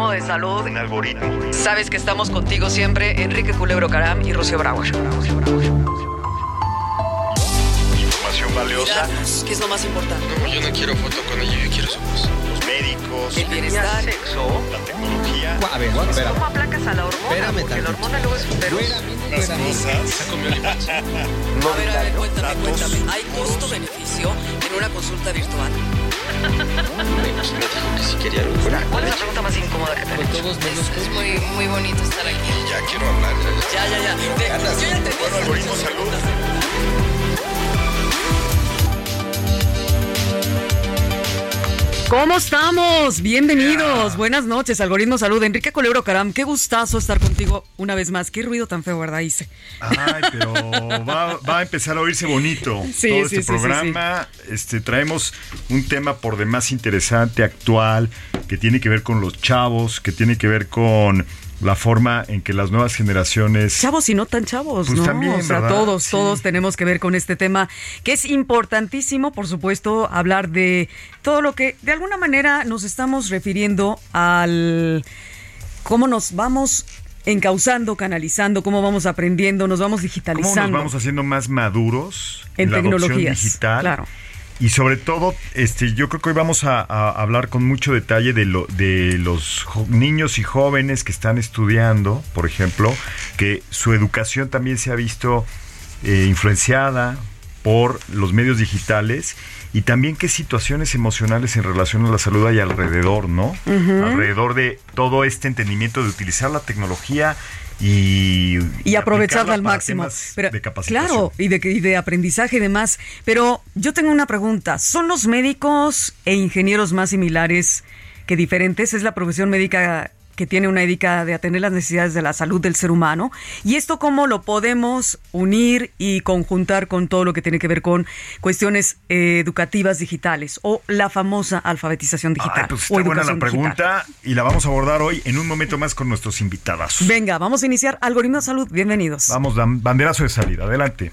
Algoritmo de salud. Un algoritmo. Sabes que estamos contigo siempre, Enrique Culebro Caram y Rocío Brauer. Información valiosa. ¿Qué es lo más importante? No, yo no quiero foto con ella, yo quiero su voz. Los médicos. El bienestar. La tecnología. A ver, espera. ¿Cómo aplacas a la hormona? Espérame Porque la hormona luego es un pero. Las cosas. A ver, a ver, cuéntame, cuéntame. ¿Hay costo-beneficio en una consulta virtual? Me dijo que si quería algo. ¿Cuál es la pregunta más incómoda que te han hecho? todos menos Es muy, muy bonito estar aquí. Ya quiero hablar. ya, Ya, ya. ya, ya. Ve, yo ya te Bueno, algoritmo salud. ¿Cómo estamos? Bienvenidos. Buenas noches, Algoritmo Salud. Enrique Colebro Caram, qué gustazo estar contigo una vez más. Qué ruido tan feo, ¿verdad? Hice. Ay, pero va, va a empezar a oírse bonito Sí, todo sí, este sí, programa. Este, traemos un tema por demás interesante, actual, que tiene que ver con los chavos, que tiene que ver con la forma en que las nuevas generaciones Chavos y no tan chavos, Pues ¿no? también, o sea, ¿verdad? todos, Sí. todos tenemos que ver con este tema, que es importantísimo, por supuesto, hablar de todo lo que de alguna manera nos estamos refiriendo al cómo nos vamos encauzando, canalizando, cómo vamos aprendiendo, nos vamos cómo digitalizando. nos vamos haciendo más maduros En la adopción tecnologías, digital. claro. Y sobre todo, este, yo creo que hoy vamos a, a hablar con mucho detalle de, lo, de los niños y jóvenes que están estudiando, por ejemplo, que su educación también se ha visto eh, influenciada por los medios digitales y también qué situaciones emocionales en relación a la salud hay alrededor, ¿no? Alrededor de todo este entendimiento de utilizar la tecnología y, y aprovecharla al máximo. Pero, de claro, y de, y de aprendizaje y demás. Pero yo tengo una pregunta. ¿Son los médicos e ingenieros más similares que diferentes? ¿Es la profesión médica que tiene una ética de atender las necesidades de la salud del ser humano? ¿Y esto cómo lo podemos unir y conjuntar con todo lo que tiene que ver con cuestiones eh, educativas digitales o la famosa alfabetización digital? Ay, pues o está buena la digital? pregunta y la vamos a abordar hoy en un momento más con nuestros invitados. Venga, vamos a iniciar Algoritmo de Salud. Bienvenidos. Vamos, banderazo de salida, adelante.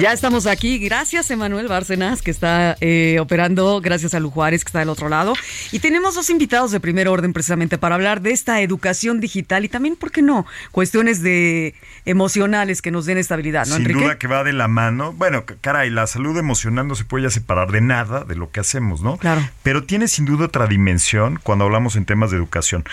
Ya estamos aquí. Gracias, Emanuel Bárcenas, que está eh, operando. Gracias a Lu Juárez, que está del otro lado. Y tenemos dos invitados de primer orden precisamente para hablar de esta educación digital y también, ¿por qué no? Cuestiones de emocionales que nos den estabilidad, ¿no, Sin Enrique? duda que va de la mano. Bueno, caray, la salud emocional no se puede ya separar de nada de lo que hacemos, ¿no? Claro. Pero tiene sin duda otra dimensión cuando hablamos en temas de educación.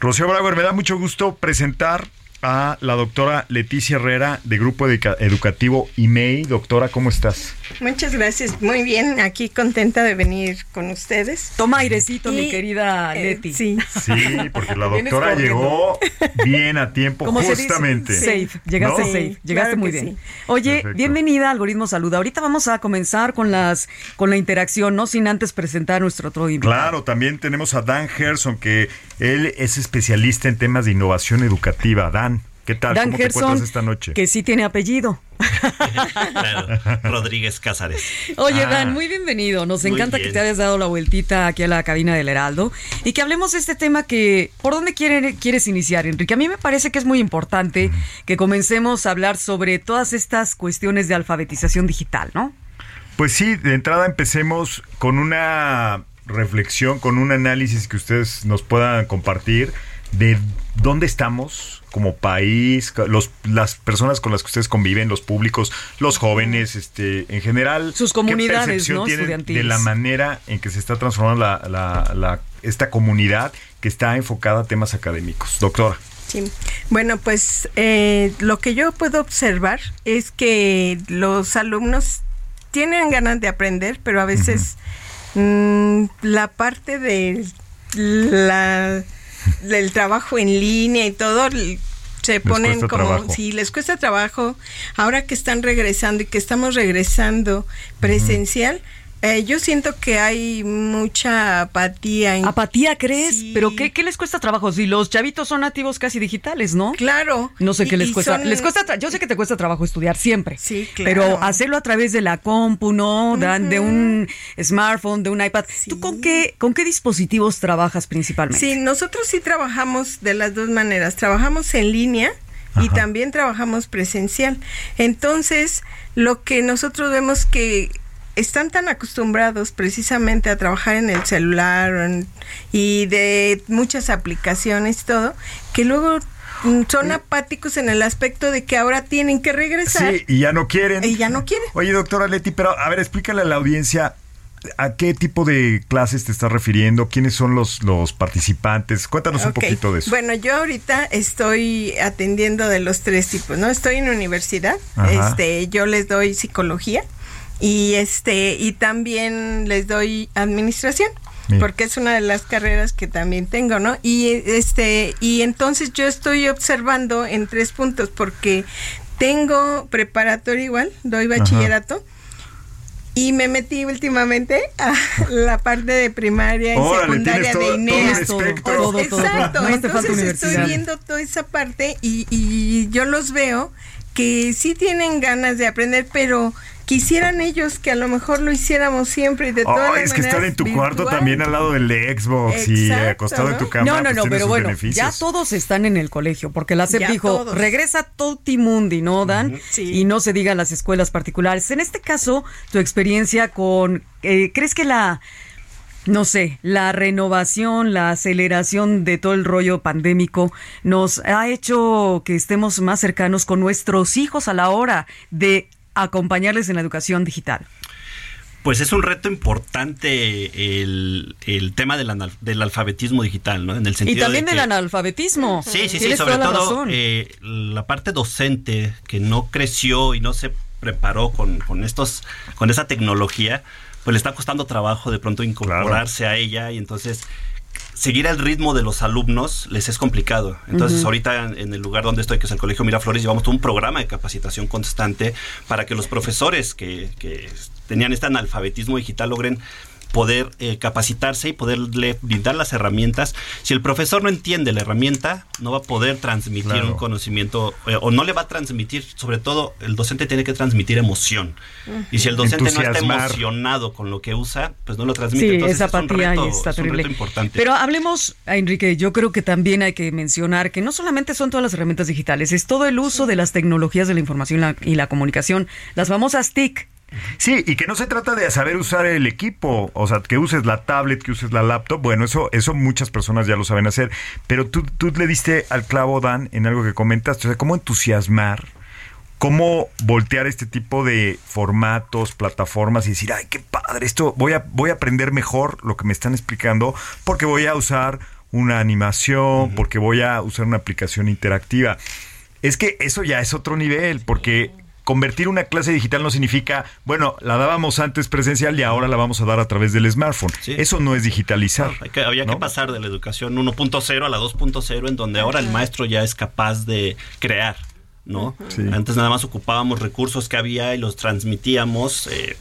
Rocío Brauer, me da mucho gusto presentar a la doctora Leticia Herrera de Grupo Educa- Educativo IMEI. Doctora, ¿cómo estás? Muchas gracias, muy bien, aquí contenta de venir con ustedes. Toma airecito, mi querida eh, Leti. sí, Sí, porque la doctora llegó bien a tiempo, ¿Cómo se dice? justamente. Safe, llegaste ¿No? safe, llegaste claro muy bien. sí. Oye, Perfecto. bienvenida a Algoritmo Salud. Ahorita vamos a comenzar con las con la interacción, no sin antes presentar a nuestro otro invitado. Claro, también tenemos a Dan Gerson, que él es especialista en temas de innovación educativa. Dan, ¿qué tal? Dan ¿Cómo te Gerson, encuentras esta noche? que sí tiene apellido. Claro, Rodríguez Cázares. Oye, Ah. Dan, muy bienvenido. Nos encanta que te hayas dado la vueltita aquí a la cabina del Heraldo y que hablemos de este tema que, ¿por dónde quiere- quieres iniciar, Enrique? A mí me parece que es muy importante que comencemos a hablar sobre todas estas cuestiones de alfabetización digital, ¿no? Pues sí, de entrada empecemos con una reflexión, con un análisis que ustedes nos puedan compartir de dónde estamos como país, los, las personas con las que ustedes conviven, los públicos, los jóvenes, este, en general. Sus comunidades, ¿qué percepción ¿no? tienen de la manera en que se está transformando la, la- la- esta comunidad que está enfocada a temas académicos? Doctora. Sí. Bueno, pues eh, lo que yo puedo observar es que los alumnos tienen ganas de aprender, pero a veces mm, la parte de la del trabajo en línea y todo se ponen como trabajo. sí les cuesta trabajo ahora que están regresando y que estamos regresando presencial eh, yo siento que hay mucha apatía en ¿Apatía crees? Sí. ¿Pero qué, qué les cuesta trabajo? Si los chavitos son nativos casi digitales, ¿no? claro No sé Y- qué les cuesta. son- Les cuesta tra- yo sé que te cuesta trabajo estudiar siempre. Sí, Pero claro. hacerlo a través de la compu, ¿no? Da- De un smartphone, de un iPad. ¿Tú con qué, con qué dispositivos trabajas principalmente? Sí, nosotros sí trabajamos de las dos maneras. Trabajamos en línea y también trabajamos presencial. Entonces, lo que nosotros vemos que están tan acostumbrados precisamente a trabajar en el celular en- y de muchas aplicaciones y todo, que luego mm, son apáticos en el aspecto de que ahora tienen que regresar. Sí, y ya no quieren. Y ya no quieren. Oye, doctora Leti, pero a ver, explícale a la audiencia a qué tipo de clases te estás refiriendo, quiénes son los, los participantes. Cuéntanos un poquito de eso. Bueno, yo ahorita estoy atendiendo de los tres tipos, ¿no? Estoy en universidad, Ajá. este, yo les doy psicología y este y también les doy administración. Porque es una de las carreras que también tengo, ¿no? Y este y entonces yo estoy observando en tres puntos porque tengo preparatoria igual, doy bachillerato y me metí últimamente a la parte de primaria y Órale, secundaria todo- de INEA. Todo, todo. Exacto, entonces estoy viendo toda esa parte y, y yo los veo que sí tienen ganas de aprender, pero quisieran ellos que a lo mejor lo hiciéramos siempre y de todas Oh, las es que estar en tu cuarto también al lado del Xbox y acostado en tu ¿no? cama. No, no, pues no, tiene pero bueno, beneficios. ya todos están en el colegio, porque la SEP Ya dijo, todos. regresa Tutti Mundi, ¿no, Dan? Sí. Y no se diga las escuelas particulares. En este caso, tu experiencia con, eh, ¿crees que la, no sé, la renovación, la aceleración de todo el rollo pandémico nos ha hecho que estemos más cercanos con nuestros hijos a la hora de acompañarles en la educación digital? Pues es un reto importante el, el tema del, anal- del alfabetismo digital, ¿no? En el Y sentido también de del que- analfabetismo. Sí, sí, sí, sobre toda la todo razón. eh, la parte docente que no creció y no se preparó con, con estos, con esa tecnología, pues le está costando trabajo de pronto incorporarse a ella y entonces seguir el ritmo de los alumnos les es complicado. Entonces, ahorita en- en el lugar donde estoy, que es el Colegio Miraflores, llevamos todo un programa de capacitación constante para que los profesores que, que tenían este analfabetismo digital logren poder eh, capacitarse y poderle brindar las herramientas. Si el profesor no entiende la herramienta, no va a poder transmitir Claro. un conocimiento eh, o no le va a transmitir, sobre todo el docente tiene que transmitir emoción. Y si el docente no está emocionado con lo que usa, pues no lo transmite. Sí, Entonces esa es apatía reto- ahí está es un terrible. reto importante. Pero hablemos, a Enrique, yo creo que también hay que mencionar que no solamente son todas las herramientas digitales, es todo el uso de las tecnologías de la información y la, y la comunicación, las famosas TIC. Sí, y que no se trata de saber usar el equipo, o sea, que uses la tablet, que uses la laptop, bueno, eso eso muchas personas ya lo saben hacer, pero tú, tú le diste al clavo, Dan, en algo que comentaste, o sea, cómo entusiasmar, cómo voltear este tipo de formatos, plataformas y decir, ay, qué padre, esto voy a, voy a aprender mejor lo que me están explicando, porque voy a usar una animación, porque voy a usar una aplicación interactiva. Es que eso ya es otro nivel, porque convertir una clase digital no significa, bueno, la dábamos antes presencial y ahora la vamos a dar a través del smartphone. Sí. Eso no es digitalizar. Hay que- había ¿no? que pasar de la educación 1.0 a la 2.0, en donde ahora el maestro ya es capaz de crear, ¿no? Sí. Antes nada más ocupábamos recursos que había y los transmitíamos, eh,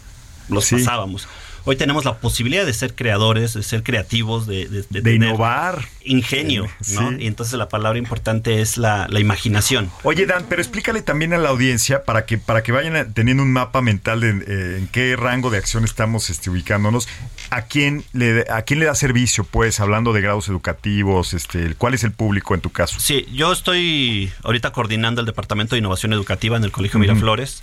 los Sí. pasábamos. Hoy tenemos la posibilidad de ser creadores, de ser creativos, de, de, de De tener innovar. ingenio, ¿no? Y entonces la palabra importante es la, la imaginación. Oye, Dan, pero explícale también a la audiencia para que, para que vayan teniendo un mapa mental de eh, en qué rango de acción estamos este, ubicándonos. ¿A quién, le, ¿A quién le da servicio, pues, hablando de grados educativos? Este, ¿Cuál es el público en tu caso? Sí, yo estoy ahorita coordinando el Departamento de Innovación Educativa en el Colegio Miraflores.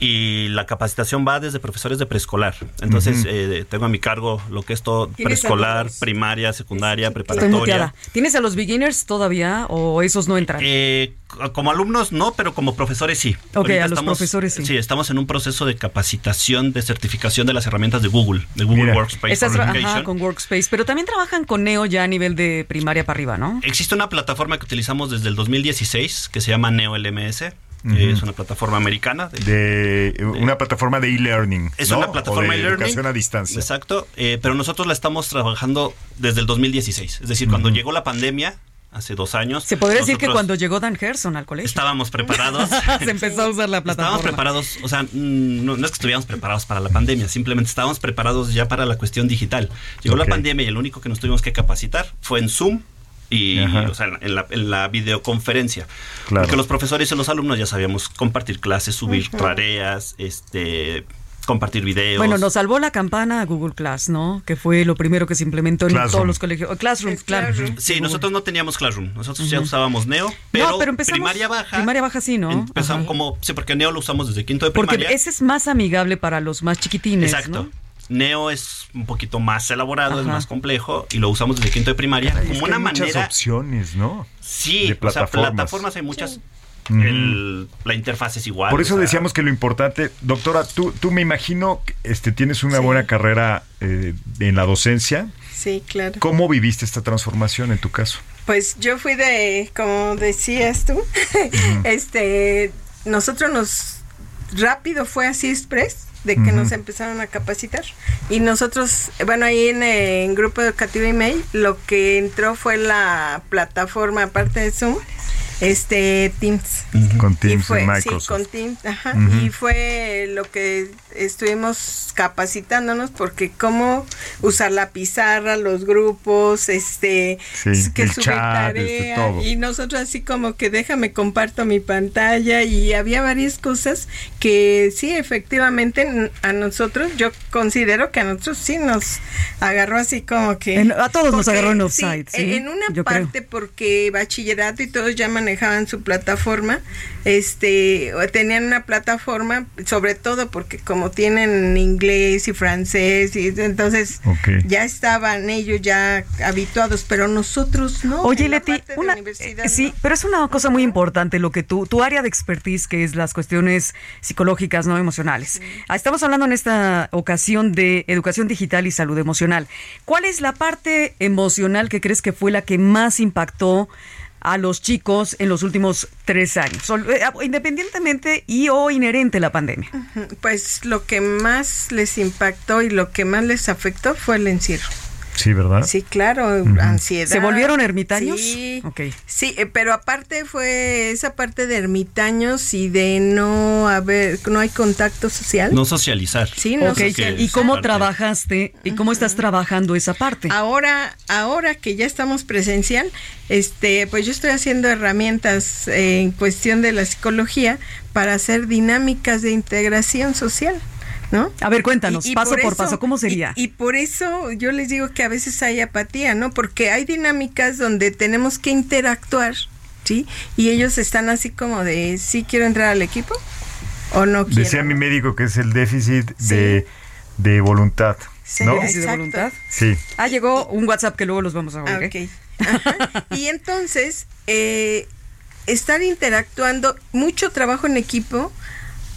Y la capacitación va desde profesores de preescolar. Entonces, eh, tengo a mi cargo lo que es todo preescolar, primaria, secundaria, preparatoria. ¿Tienes a los beginners todavía o esos no entran? Eh, como alumnos no, pero como profesores sí. Ok, a los profesores sí. Sí, estamos en un proceso de capacitación, de certificación de las herramientas de Google, de Google Workspace. Estás ajá, con Workspace, pero también trabajan con Neo ya a nivel de primaria para arriba, ¿no? Existe una plataforma que utilizamos desde el 2016 que se llama Neo LMS es una plataforma americana. De, una plataforma de e-learning. Es una plataforma de e-learning. Educación a distancia. Exacto, eh, pero nosotros la estamos trabajando desde el 2016. Es decir, cuando llegó la pandemia, hace dos años. Se podría decir que cuando llegó Dan Gerson al colegio. Estábamos preparados. Se empezó a usar la plataforma. Estábamos preparados, o sea, mm, no, es que estuviéramos preparados para la pandemia, simplemente estábamos preparados ya para la cuestión digital. Llegó la pandemia y el único que nos tuvimos que capacitar fue en Zoom y o sea, en, la, en la videoconferencia. Porque los profesores y los alumnos ya sabíamos compartir clases, subir tareas, este compartir videos. Bueno, nos salvó la campana Google Class, ¿no? Que fue lo primero que se implementó en todos los colegios. Classroom, claro. Sí, nosotros no teníamos Classroom. Nosotros ya usábamos Neo, pero, no, pero primaria baja. Primaria baja sí, ¿no? Empezamos como, sí, porque Neo lo usamos desde quinto de primaria. Porque ese es más amigable para los más chiquitines, Exacto. Neo es un poquito más elaborado, es más complejo y lo usamos desde quinto de primaria como una manera. Muchas opciones, ¿no? Sí, plataformas. plataformas hay muchas. la interfaz es igual. Por eso decíamos que lo importante, doctora, tú, tú me imagino este, tienes una buena carrera eh, en la docencia. Sí, claro. ¿Cómo viviste esta transformación en tu caso? Pues yo fui de, como decías tú, este, nosotros nos rápido fue así express de que nos empezaron a capacitar. Y nosotros, bueno, ahí en, el grupo educativo email, lo que entró fue la plataforma, aparte de Zoom, este Teams. Con Teams fue, Microsoft. Sí, con Teams, ajá. Y fue lo que estuvimos capacitándonos porque cómo usar la pizarra, los grupos, este, que el chat, este, todo. y nosotros así como que déjame comparto mi pantalla y había varias cosas que sí efectivamente a nosotros yo considero que a nosotros sí nos agarró así como que a todos nos agarró en offside, sí, en una parte porque bachillerato y todos llaman manejaban su plataforma, este, tenían una plataforma, sobre todo porque como tienen inglés y francés, y entonces ya estaban ellos ya habituados, pero nosotros no. Oye, Leti, una, eh, sí, pero es una cosa muy importante lo que tú, tu área de expertise, que es las cuestiones psicológicas, no emocionales. Ah, estamos hablando en esta ocasión de educación digital y salud emocional. ¿Cuál es la parte emocional que crees que fue la que más impactó a los chicos en los últimos tres años, eh, independientemente y o inherente a la pandemia? Pues lo que más les impactó y lo que más les afectó fue el encierro. Sí, ¿verdad? Sí, claro, ansiedad. ¿Se volvieron ermitaños? Sí, okay. sí, eh, pero aparte fue esa parte de ermitaños y de no haber, no hay contacto social. No socializar. Sí, no ¿Y cómo trabajaste y cómo estás trabajando esa parte? Ahora, ahora que ya estamos presencial, este, pues yo estoy haciendo herramientas en cuestión de la psicología para hacer dinámicas de integración social. ¿No? A ver, cuéntanos, paso por, paso, ¿cómo sería? Y, por eso yo les digo que a veces hay apatía, ¿no? Porque hay dinámicas donde tenemos que interactuar, ¿sí? Y ellos están así como de, ¿sí quiero entrar al equipo o no quiero? Decía mi médico que es el déficit de, de, voluntad. ¿no? ¿Déficit de voluntad? Sí. Ah, llegó un WhatsApp que luego los vamos a ver. ¿eh? y entonces, eh, estar interactuando, mucho trabajo en equipo,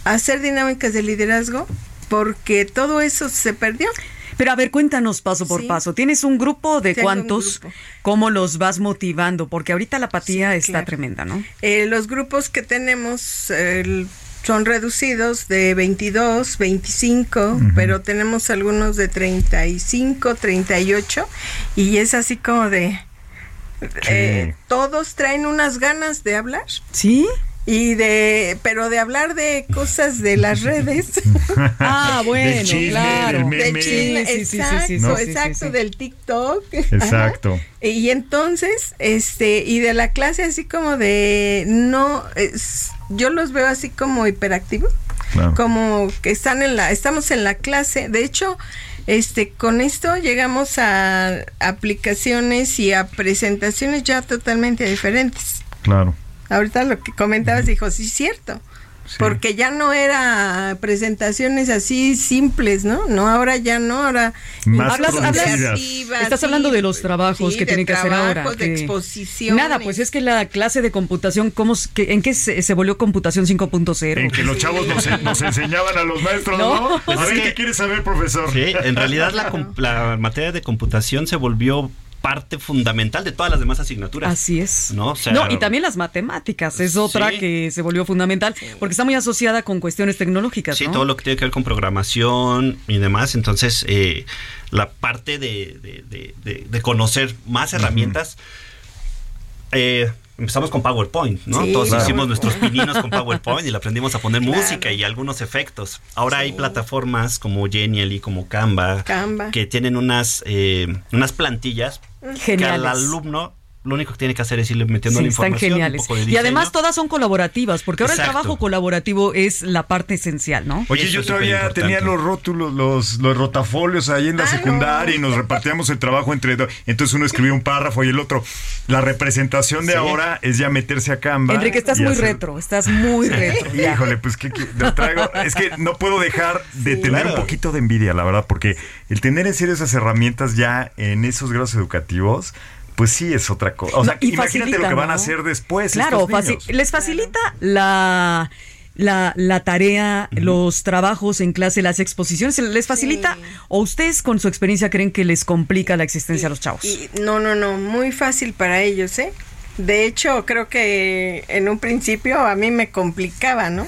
hacer dinámicas de liderazgo, porque todo eso se perdió. Pero a ver, cuéntanos paso por paso. ¿Tienes un grupo de cuántos? ¿Cómo los vas motivando? Porque ahorita la apatía está tremenda, ¿no? Eh, los grupos que tenemos son reducidos de 22, 25, pero tenemos algunos de 35, 38 y es así como de... Eh, todos traen unas ganas de hablar. Sí y de pero de hablar de cosas de las redes. Ah bueno claro. del chisme, exacto exacto del TikTok. Exacto. Y entonces este y de la clase así como de no yo los veo así como hiperactivos como que están en la estamos en la clase. De hecho este con esto llegamos a aplicaciones y a presentaciones ya totalmente diferentes. Claro Ahorita lo que comentabas dijo, sí, cierto. porque ya no era presentaciones así simples, ¿no? No, ahora ya no, ahora Más Hablas- hablas- Estás sí, hablando de los trabajos sí, que tienen que hacer ahora. trabajos, de que- exposiciones. Nada, pues es que la clase de computación, ¿cómo, que- ¿en qué se, se volvió computación 5.0? En que los chavos nos, nos enseñaban a los maestros, ¿no? No. Pues a ver qué quieres saber, profesor. Sí, en realidad la, la materia de computación se volvió parte fundamental de todas las demás asignaturas. Así es. ¿No? O sea, no, y también las matemáticas es otra Sí. que se volvió fundamental porque está muy asociada con cuestiones tecnológicas. Sí, ¿no? todo lo que tiene que ver con programación y demás. Entonces, eh, la parte de, de- de- de- de conocer más herramientas. eh, empezamos con PowerPoint, ¿no? Sí, Todos claro. hicimos nuestros pininos con PowerPoint y le aprendimos a poner música y algunos efectos. Ahora hay plataformas como Genially, como Canva, Canva. que tienen unas, eh, unas plantillas que al alumno lo único que tiene que hacer es irle metiendo Sí, la están información. geniales. Un poco de Y además todas son colaborativas, porque ahora Exacto. el trabajo colaborativo es la parte esencial, ¿no? Oye, Eso yo todavía tenía los rótulos, los, los rotafolios ahí en la Ah, secundaria y no. nos repartíamos el trabajo entre dos. Entonces uno escribía un párrafo y el otro. La representación de Sí. ahora es ya meterse a Canva. Enrique, estás muy hacer- retro, estás muy retro. Híjole, pues que lo traigo. Es que no puedo dejar de tener Claro. un poquito de envidia, la verdad, porque el tener en serio esas herramientas ya en esos grados educativos, pues sí es otra cosa. O sea, No, y imagínate facilita, lo que van a hacer después. Claro, estos faci- niños. les facilita la, la, la tarea, los trabajos en clase, las exposiciones, les facilita Sí. o ustedes con su experiencia creen que les complica la existencia a los chavos. Y- no, no, no, muy fácil para ellos, ¿eh? De hecho, creo que en un principio a mí me complicaba, ¿no?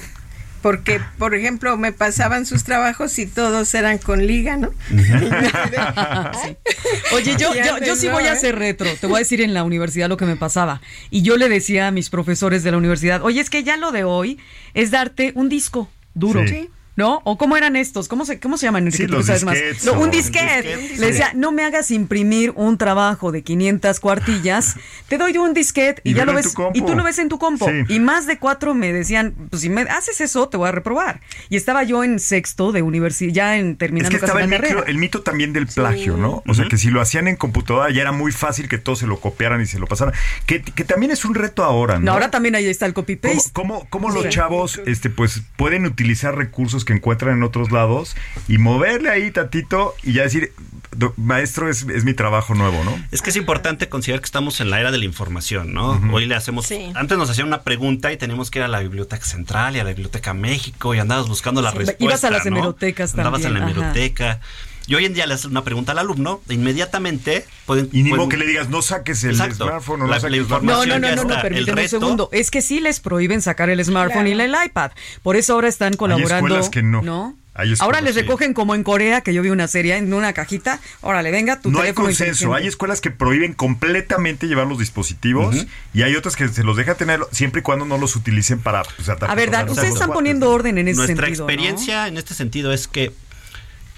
Porque, por ejemplo, me pasaban sus trabajos y todos eran con liga, ¿no? Oye, yo, yo, yo sí voy a ser retro. Te voy a decir en la universidad lo que me pasaba. Y yo le decía a mis profesores de la universidad, oye, es que ya lo de hoy es darte un disco duro. Sí. ¿No? ¿O cómo eran estos? ¿Cómo se, cómo se llaman? Enrique? Sí, Tú los sabes más. No, un disquete. disquete, Le decía, no me hagas imprimir un trabajo de 500 cuartillas. Te doy un disquete y, Y ya lo ves. Y tú lo ves en tu compo. Sí. Y más de cuatro me decían, pues si me haces eso, te voy a reprobar. Y estaba yo en sexto de universidad, ya en Es terminando que estaba el carrera. el mito también del plagio, ¿no? O sea, que si lo hacían en computadora ya era muy fácil que todos se lo copiaran y se lo pasaran. Que, que también es un reto ahora, ¿no? No, ahora también ahí está el ¿Cómo, copy-paste. cómo, cómo los chavos este, pues, pueden utilizar recursos que encuentran en otros lados y moverle ahí tatito y ya decir, "Do- maestro, es, es mi trabajo nuevo, ¿no? Es que es importante considerar que estamos en la era de la información, ¿no? Hoy le hacemos... Sí. Antes nos hacían una pregunta y teníamos que ir a la Biblioteca Central y a la Biblioteca México y andabas buscando la Sí. respuesta, Ibas a las ¿no? hemerotecas Andabas también, en la ajá. hemeroteca. Y hoy en día le haces una pregunta al alumno, e inmediatamente pueden... Y ni modo pueden- que le digas, no saques el Exacto. smartphone o no La- información No, no, no, no, no, El permíteme un segundo. Es que sí les prohíben sacar el smartphone y el iPad. Por eso ahora están colaborando. escuelas que no. Hay escuelas Ahora les que- recogen como en Corea, que yo vi una serie en una cajita. Órale, venga, tu No hay teléfono consenso. inteligente. Hay escuelas que prohíben completamente llevar los dispositivos y hay otras que se los deja tener siempre y cuando no los utilicen para pues, atacar A ver, Dan, los ustedes están cuates. poniendo orden en ese Nuestra sentido. ¿no? experiencia en este sentido es que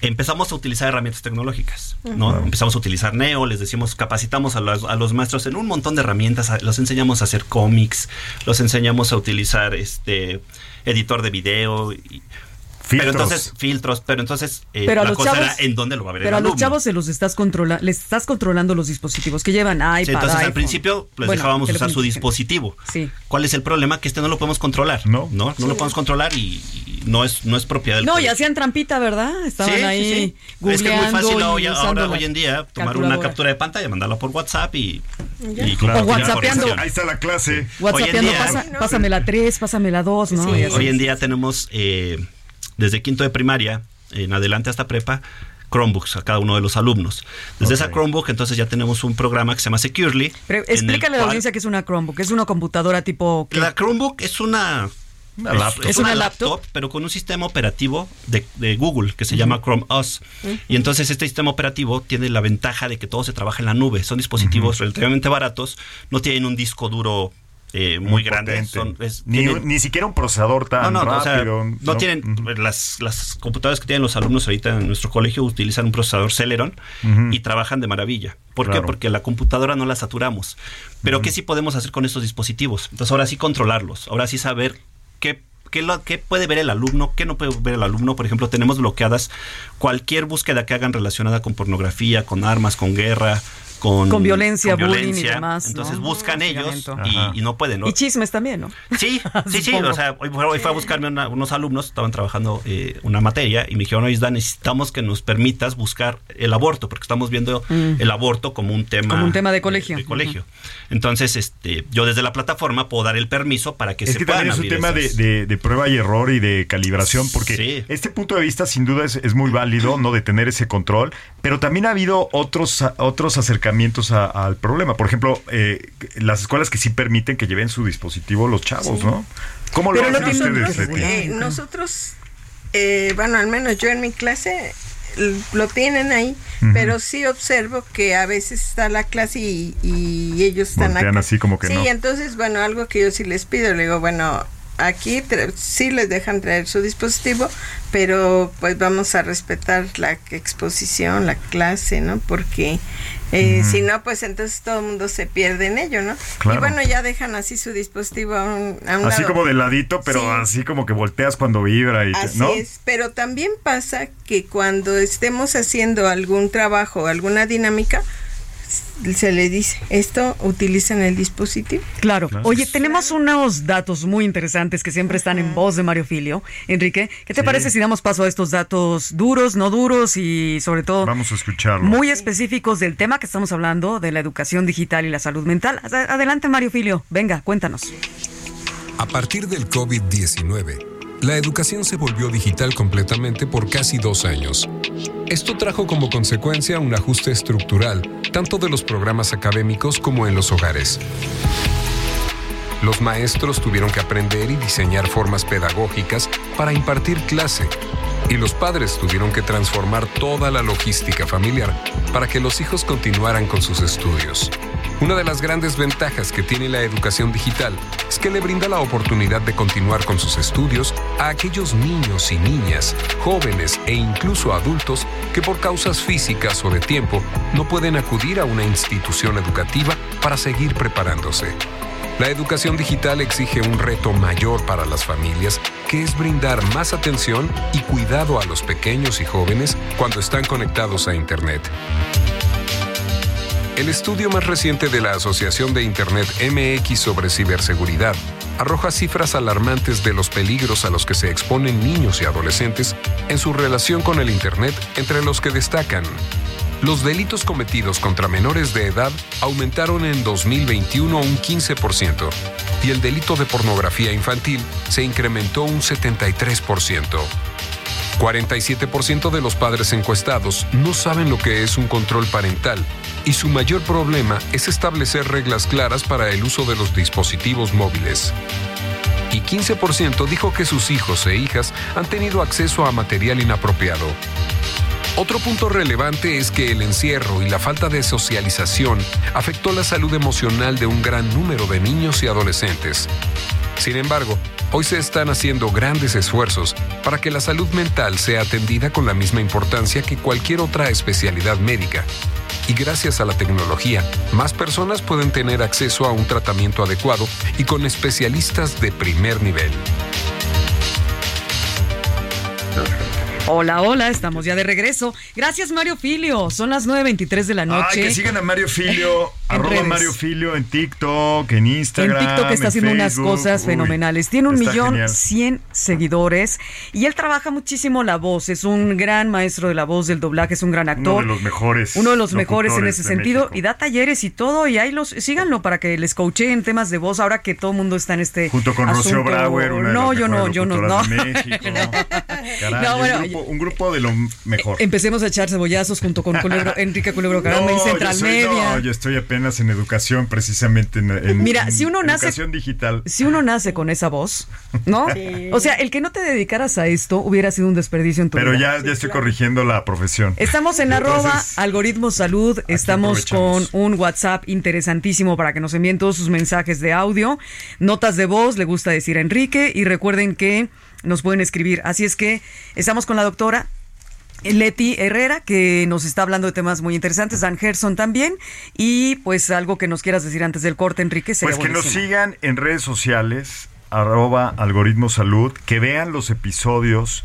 empezamos a utilizar herramientas tecnológicas, ¿no? Empezamos a utilizar Neo, les decimos, capacitamos a los, a los maestros en un montón de herramientas, a- los enseñamos a hacer cómics, los enseñamos a utilizar este editor de video, y- pero entonces filtros, pero entonces eh, Pero a la los cosa chavos, era en dónde lo va a ver pero el a los chavos se los estás controlando, les estás controlando los dispositivos que llevan iPad, Sí, entonces al principio les Bueno, dejábamos usar su dispositivo. Sí. ¿Cuál es el problema? Que este no lo podemos controlar. No. no, no lo podemos controlar y, y no es no es propiedad del No, y hacían trampita, ¿verdad? Estaban Sí, sí, ahí sí. Es que es muy fácil hoy, ahora, hoy en día tomar una captura de pantalla, mandarla por WhatsApp y, y Claro, O whatsappeando. Ahí está la clase. WhatsAppeando, Hoy en día- pasa- pásame la 3, pásame la 2, ¿no? Hoy en día tenemos eh, desde quinto de primaria en adelante hasta prepa Chromebooks a cada uno de los alumnos. Desde esa Chromebook entonces ya tenemos un programa que se llama Securely. Pero explícale a la audiencia que es una Chromebook, es una computadora tipo... ¿qué? La Chromebook es una laptop. es ¿Es una, una laptop, laptop? pero con un sistema operativo de, de Google que se llama Chrome OS. Y entonces este sistema operativo tiene la ventaja de que todo se trabaja en la nube. Son dispositivos relativamente baratos, no tienen un disco duro eh, muy, grande. potente. Son, es- ni, tienen- ni siquiera un procesador tan no, no, o sea, rápido. no tienen Ujú. las, las computadoras que tienen los alumnos ahorita en nuestro colegio utilizan un procesador Celeron y trabajan de maravilla. ¿Por Claro. qué? Porque la computadora no la saturamos. Pero ¿qué sí podemos hacer con estos dispositivos? Entonces ahora sí controlarlos, ahora sí saber qué ¿Qué, lo- qué puede ver el alumno? ¿Qué no puede ver el alumno? Por ejemplo, tenemos bloqueadas cualquier búsqueda que hagan relacionada con pornografía, con armas, con guerra, con, con violencia, bullying y demás. Entonces ¿no? buscan ellos y, y no pueden. ¿no? Y chismes también, ¿no? Sí, sí, sí. O sea, hoy, hoy fue a buscarme una- unos alumnos, estaban trabajando eh, una materia y me dijeron, oye, Dan, necesitamos que nos permitas buscar el aborto, porque estamos viendo Mm. el aborto como un tema... Como un tema de colegio. De, colegio. Entonces, este, yo desde la plataforma puedo dar el permiso para que Es se que puedan también es un tema de, esas- de- de prueba y error y de calibración, porque Sí. este punto de vista sin duda es, es muy válido, ¿no? De tener ese control, pero también ha habido otros, otros acercamientos a- al problema. Por ejemplo, eh, las escuelas que sí permiten que lleven su dispositivo los chavos, ¿no? ¿Cómo lo Pero hacen tienen ustedes? Eh, nosotros, eh, bueno, al menos yo en mi clase lo tienen ahí, pero sí observo que a veces está la clase y, y ellos están Voltean así como que sí, no. entonces, bueno, algo que yo sí les pido, le digo, bueno, aquí sí les dejan traer su dispositivo, pero pues vamos a respetar la exposición, la clase, ¿no? Porque eh, si no, pues entonces todo el mundo se pierde en ello, ¿no? Claro. Y bueno, ya dejan así su dispositivo a un, a un Así lado. como de ladito, pero Sí. así como que volteas cuando vibra y Así ¿no? es, pero también pasa que cuando estemos haciendo algún trabajo, alguna dinámica, se le dice, esto utilicen el dispositivo. Claro. Oye, tenemos unos datos muy interesantes que siempre están en voz de Mario Filio. Enrique, ¿qué te Sí. parece si damos paso a estos datos duros, no duros y sobre todo Vamos a escucharlo. muy específicos del tema que estamos hablando, de la educación digital y la salud mental? Ad- Adelante, Mario Filio. Venga, cuéntanos. A partir del COVID-19, la educación se volvió digital completamente por casi dos años. Esto trajo como consecuencia un ajuste estructural, tanto de los programas académicos como en los hogares. Los maestros tuvieron que aprender y diseñar formas pedagógicas para impartir clase, y los padres tuvieron que transformar toda la logística familiar para que los hijos continuaran con sus estudios. Una de las grandes ventajas que tiene la educación digital es que le brinda la oportunidad de continuar con sus estudios a aquellos niños y niñas, jóvenes e incluso adultos que por causas físicas o de tiempo no pueden acudir a una institución educativa para seguir preparándose. La educación digital exige un reto mayor para las familias, que es brindar más atención y cuidado a los pequeños y jóvenes cuando están conectados a Internet. El estudio más reciente de la Asociación de Internet MX sobre ciberseguridad arroja cifras alarmantes de los peligros a los que se exponen niños y adolescentes en su relación con el Internet, entre los que destacan los delitos cometidos contra menores de edad aumentaron en 2021 un 15% y el delito de pornografía infantil se incrementó un 73%. 47% de los padres encuestados no saben lo que es un control parental y su mayor problema es establecer reglas claras para el uso de los dispositivos móviles. Y 15% dijo que sus hijos e hijas han tenido acceso a material inapropiado. Otro punto relevante es que el encierro y la falta de socialización afectó la salud emocional de un gran número de niños y adolescentes. Sin embargo, hoy se están haciendo grandes esfuerzos para que la salud mental sea atendida con la misma importancia que cualquier otra especialidad médica. Y gracias a la tecnología, más personas pueden tener acceso a un tratamiento adecuado y con especialistas de primer nivel. Hola, hola, estamos ya de regreso. Gracias, Mario Filio. Son las 9.23 de la noche. Ay, que sigan a Mario Filio, En arroba redes. Mario Filio en TikTok, en En Instagram. TikTok está en haciendo unas cosas Uy, fenomenales. Tiene un millón cien seguidores y él trabaja muchísimo la voz. Es un gran maestro de la voz, del doblaje, es un gran actor. Uno de los mejores. Uno de los mejores en ese sentido México. y da talleres y todo y ahí los síganlo para que les coacheen temas de voz ahora que todo el mundo está en este Junto con Rocío. Brauer, una de no, las yo no, yo no, no. No, bueno, grupo- un grupo de lo mejor. Empecemos a echar cebollazos junto con Culebro- Enrique Culebro Caramba y yo Central soy- Media. no, yo estoy apenas en educación, precisamente en, en- Mira, en si uno nace- educación digital. Si uno nace con esa voz, ¿no? O sea, el que no te dedicaras a esto hubiera sido un desperdicio en tu Pero vida. ya, ya estoy corrigiendo la profesión. Estamos en Entonces, arroba algoritmo salud, estamos con un WhatsApp interesantísimo para que nos envíen todos sus mensajes de audio, notas de voz, le gusta decir a Enrique y recuerden que nos pueden escribir. Así es que estamos con la doctora Leti Herrera, que nos está hablando de temas muy interesantes, Dan Gerson también, y pues algo que nos quieras decir antes del corte, Enrique, sería Pues que nos sigan en redes sociales, arroba algoritmo salud, que vean los episodios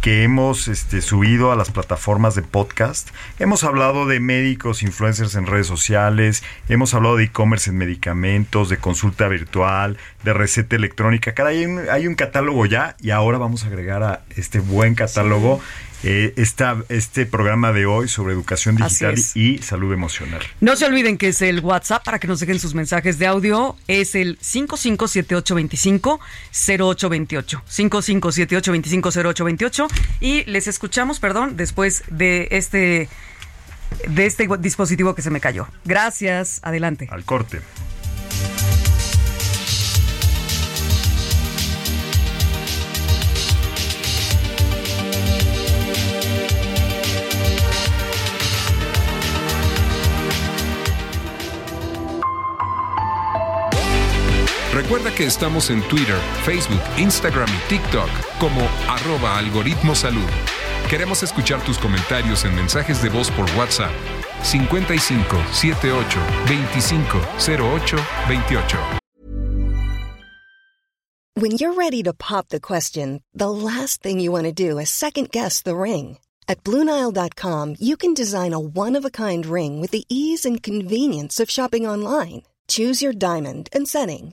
que hemos este, subido a las plataformas de podcast. Hemos hablado de médicos, influencers en redes sociales, hemos hablado de e-commerce en medicamentos, de consulta virtual, de receta electrónica. Cada hay un, hay un catálogo ya y ahora vamos a agregar a este buen catálogo eh, este programa de hoy sobre educación digital y salud emocional. No se olviden que es el WhatsApp para que nos dejen sus mensajes de audio. Es el 557825-0828. 557825-0828. Y les escuchamos, perdón, después de este, de este dispositivo que se me cayó. Gracias. Adelante. Al corte. Recuerda que estamos en Twitter, Facebook, Instagram y TikTok como arroba algoritmo salud. Queremos escuchar tus comentarios en mensajes de voz por WhatsApp 55 78 25 08 28. When you're ready to pop the question, the last thing you want to do is second guess the ring. At BlueNile.com, you can design a one of a kind ring with the ease and convenience of shopping online. Choose your diamond and setting.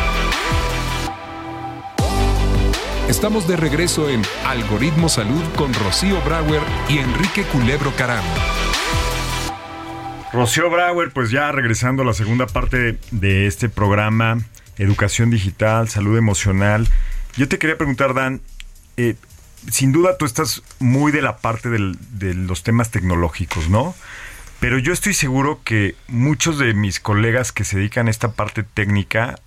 Estamos de regreso en Algoritmo Salud con Rocío Brauer y Enrique Culebro Caram. Rocío Brauer, pues ya regresando a la segunda parte de este programa, Educación Digital, Salud Emocional. Yo te quería preguntar, Dan, eh, sin duda tú estás muy de la parte de los temas tecnológicos, ¿no? Pero yo estoy seguro que muchos de mis colegas que se dedican a esta parte técnica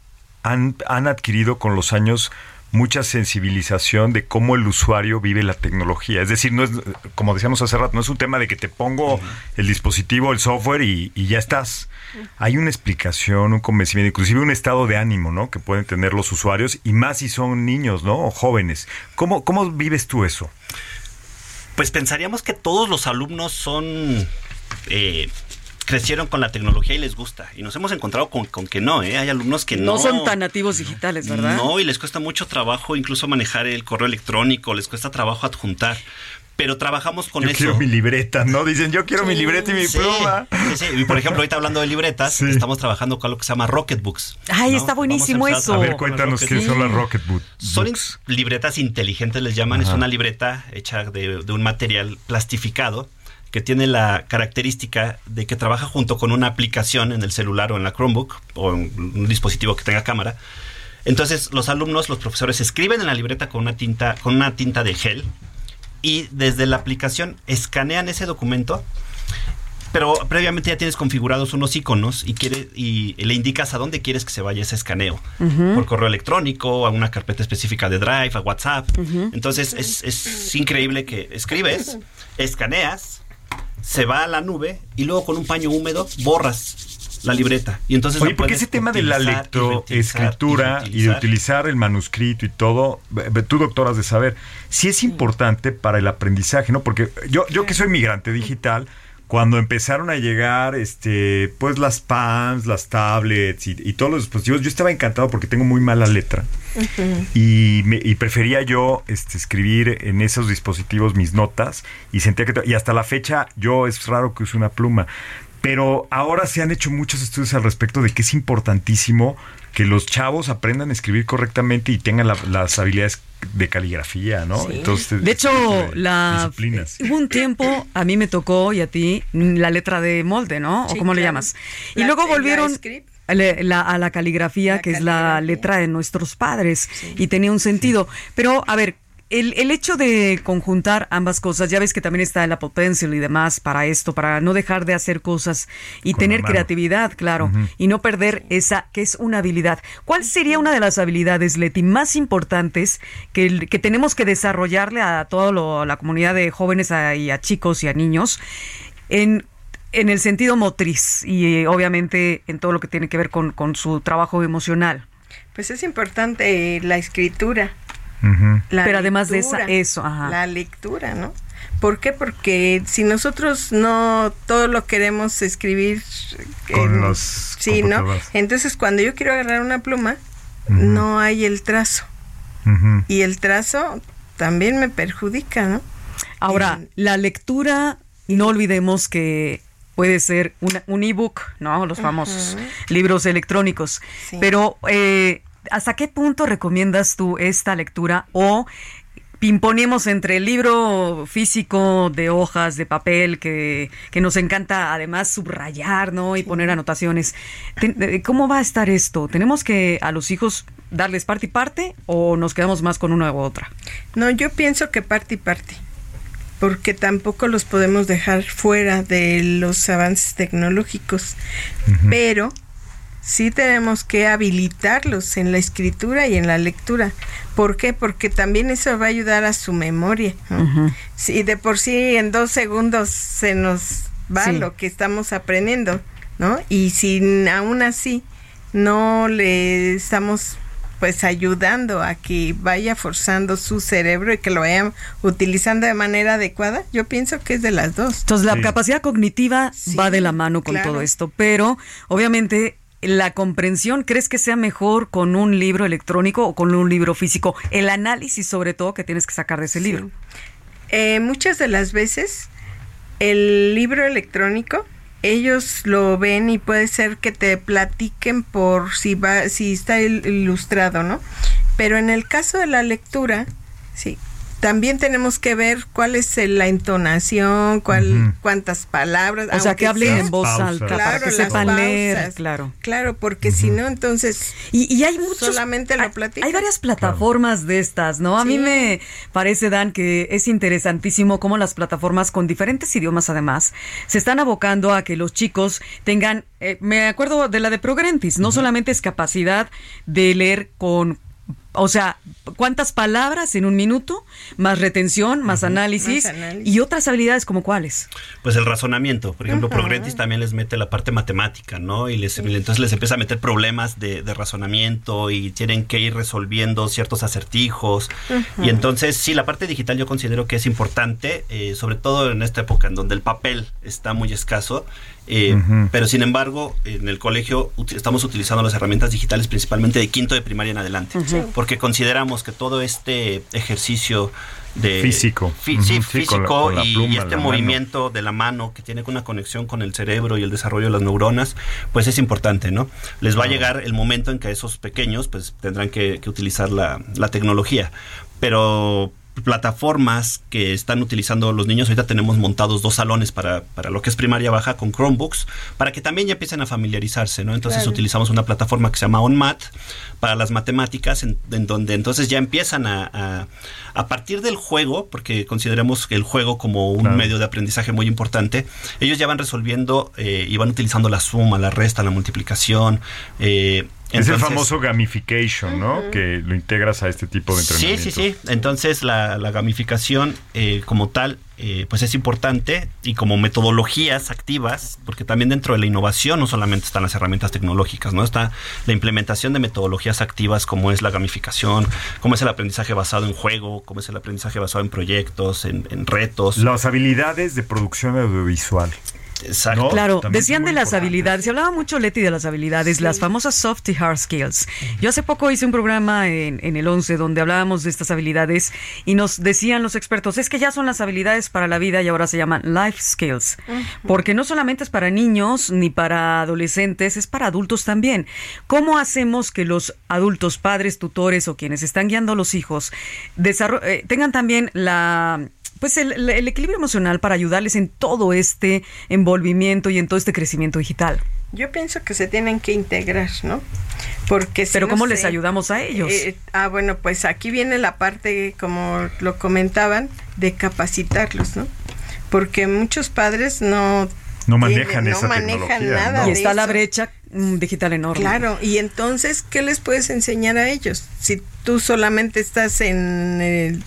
han adquirido con los años mucha sensibilización de cómo el usuario vive la tecnología. Es decir, no es, como decíamos hace rato, no es un tema de que te pongo el dispositivo, el software y, ya estás. Hay una explicación, un convencimiento, inclusive un estado de ánimo, ¿no? Que pueden tener los usuarios y más si son niños, ¿no? O jóvenes. ¿Cómo, cómo vives tú eso? Pues pensaríamos que todos los alumnos son eh, crecieron con la tecnología y les gusta. Y nos hemos encontrado con, que no, ¿eh? Hay alumnos que no... No son tan nativos digitales, ¿verdad? No, y les cuesta mucho trabajo incluso manejar el correo electrónico, les cuesta trabajo adjuntar. Pero trabajamos con yo eso. Yo quiero mi libreta, ¿no? Dicen, yo quiero mi libreta y mi pluma. Sí, sí. Y por ejemplo, ahorita hablando de libretas, estamos trabajando con lo que se llama Rocketbooks. Ay, está buenísimo eso. A ver, cuéntanos qué son las Rocketbooks. Son libretas inteligentes, les llaman. Es una libreta hecha de, de un material plastificado que tiene la característica de que trabaja junto con una aplicación en el celular o en la Chromebook o en un dispositivo que tenga cámara. Entonces los alumnos, los profesores escriben en la libreta con una tinta, con una tinta de gel y desde la aplicación escanean ese documento pero previamente ya tienes configurados unos iconos y quiere y le indicas a dónde quieres que se vaya ese escaneo. Por correo electrónico a una carpeta específica de Drive a WhatsApp. Entonces es, es, increíble que escribes escaneas se va a la nube y luego con un paño húmedo borras la libreta. Y entonces Oye, porque ese tema de la lectoescritura y, y, de utilizar el manuscrito y todo, tú doctor has de saber, sí es importante para el aprendizaje, ¿no? Porque yo, yo que soy migrante digital, cuando empezaron a llegar este pues las PANs, las tablets y, todos los dispositivos, yo estaba encantado porque tengo muy mala letra. Y, y, prefería yo este, escribir en esos dispositivos mis notas y sentía que y hasta la fecha yo es raro que use una pluma. Pero ahora se han hecho muchos estudios al respecto de que es importantísimo que los chavos aprendan a escribir correctamente y tengan las habilidades de caligrafía, ¿no? Entonces, de hecho, la hubo un tiempo a mí me tocó y a ti la letra de molde, ¿no? ¿O cómo le llamas? y luego volvieron a la caligrafía, que es la letra de nuestros padres, y tenía un sentido. Pero, a ver, el, el, hecho de conjuntar ambas cosas, ya ves que también está la potencia y demás para esto, para no dejar de hacer cosas y tener creatividad, claro, y no perder esa que es una habilidad. ¿Cuál sería una de las habilidades, Leti, más importantes que, que tenemos que desarrollarle a toda la comunidad de jóvenes y a chicos y a niños en en el sentido motriz y eh, obviamente en todo lo que tiene que ver con, con su trabajo emocional. Pues es importante la escritura. Pero además de esa, eso, la lectura, ¿no? ¿Por qué? Porque si nosotros no todo lo queremos escribir con los sí, ¿no? Entonces cuando yo quiero agarrar una pluma, no hay el trazo. Y el trazo también me perjudica, ¿no? Ahora, la lectura, no olvidemos que puede ser un ebook, ¿no? Los famosos libros electrónicos. Pero, eh, ¿hasta qué punto recomiendas tú esta lectura o imponemos entre el libro físico de hojas, de papel, que, que nos encanta además subrayar, ¿no? Y poner anotaciones. ¿Cómo va a estar esto? ¿Tenemos que a los hijos darles parte y parte o nos quedamos más con una u otra? No, yo pienso que parte y parte porque tampoco los podemos dejar fuera de los avances tecnológicos, pero sí tenemos que habilitarlos en la escritura y en la lectura. ¿Por qué? Porque también eso va a ayudar a su memoria. Si de por sí en dos segundos se nos va lo que estamos aprendiendo, ¿no? Y si aún así no le estamos pues ayudando a que vaya forzando su cerebro y que lo vayan utilizando de manera adecuada, yo pienso que es de las dos. Entonces la capacidad cognitiva va de la mano con todo esto, pero obviamente la comprensión, ¿crees que sea mejor con un libro electrónico o con un libro físico? El análisis sobre todo que tienes que sacar de ese libro. Eh, muchas de las veces el libro electrónico ellos lo ven y puede ser que te platiquen por si va si está ilustrado, ¿no? Pero en el caso de la lectura, sí, también tenemos que ver cuál es la entonación, cuál, cuántas palabras. O sea, que hablen en voz alta, claro, que sepan leer, claro. Claro, porque si no, entonces. Y, hay muchos. Solamente lo Hay varias plataformas de estas, ¿no? A mí me parece, Dan, que es interesantísimo cómo las plataformas con diferentes idiomas, además, se están abocando a que los chicos tengan. Eh, me acuerdo de la de Progrentis, no solamente es capacidad de leer con o sea, ¿cuántas palabras en un minuto? Más retención, más, análisis, y otras habilidades como cuáles. Pues el razonamiento. Por ejemplo, Progrentis también les mete la parte matemática, ¿no? Y les, entonces les empieza a meter problemas de, razonamiento y tienen que ir resolviendo ciertos acertijos. Y entonces, sí, la parte digital yo considero que es importante, eh, sobre todo en esta época en donde el papel está muy escaso. Eh, pero sin embargo, en el colegio estamos utilizando las herramientas digitales principalmente de quinto de primaria en adelante, porque consideramos que todo este ejercicio de físico, físico y, este movimiento de la mano que tiene una conexión con el cerebro y el desarrollo de las neuronas, pues es importante, ¿no? Les va a llegar el momento en que esos pequeños pues tendrán que, utilizar la, la tecnología, pero plataformas que están utilizando los niños. Ahorita tenemos montados dos salones para, para, lo que es primaria baja con Chromebooks, para que también ya empiecen a familiarizarse, ¿no? Entonces utilizamos una plataforma que se llama OnMath para las matemáticas, en, donde entonces ya empiezan a, a, partir del juego, porque consideramos el juego como un medio de aprendizaje muy importante, ellos ya van resolviendo eh, y van utilizando la suma, la resta, la multiplicación, eh, es el famoso gamification, ¿no? Que lo integras a este tipo de entrenamiento. Sí, sí, sí. Entonces la, gamificación eh, como tal, eh, pues es importante y como metodologías activas, porque también dentro de la innovación no solamente están las herramientas tecnológicas, ¿no? Está la implementación de metodologías activas como es la gamificación, como es el aprendizaje basado en juego, como es el aprendizaje basado en proyectos, en, en retos. Las habilidades de producción audiovisual. Exacto. claro, decían de las habilidades, se hablaba mucho Leti de las habilidades, las famosas soft y hard skills. Yo hace poco hice un programa en, en, el 11 donde hablábamos de estas habilidades y nos decían los expertos, es que ya son las habilidades para la vida y ahora se llaman life skills, porque no solamente es para niños ni para adolescentes, es para adultos también. ¿Cómo hacemos que los adultos, padres, tutores o quienes están guiando a los hijos eh, tengan también la pues el, equilibrio emocional para ayudarles en todo este envolvimiento y en todo este crecimiento digital. Yo pienso que se tienen que integrar, ¿no? Porque Pero no ¿cómo les ayudamos a ellos? eh, ah, bueno, pues aquí viene la parte, como lo comentaban, de capacitarlos, ¿no? Porque muchos padres no No tienen- manejan no esa manejan tecnología, nada ¿no? y está la eso. brecha digital enorme. Claro, y entonces, ¿qué les puedes enseñar a ellos? Si tú solamente estás en el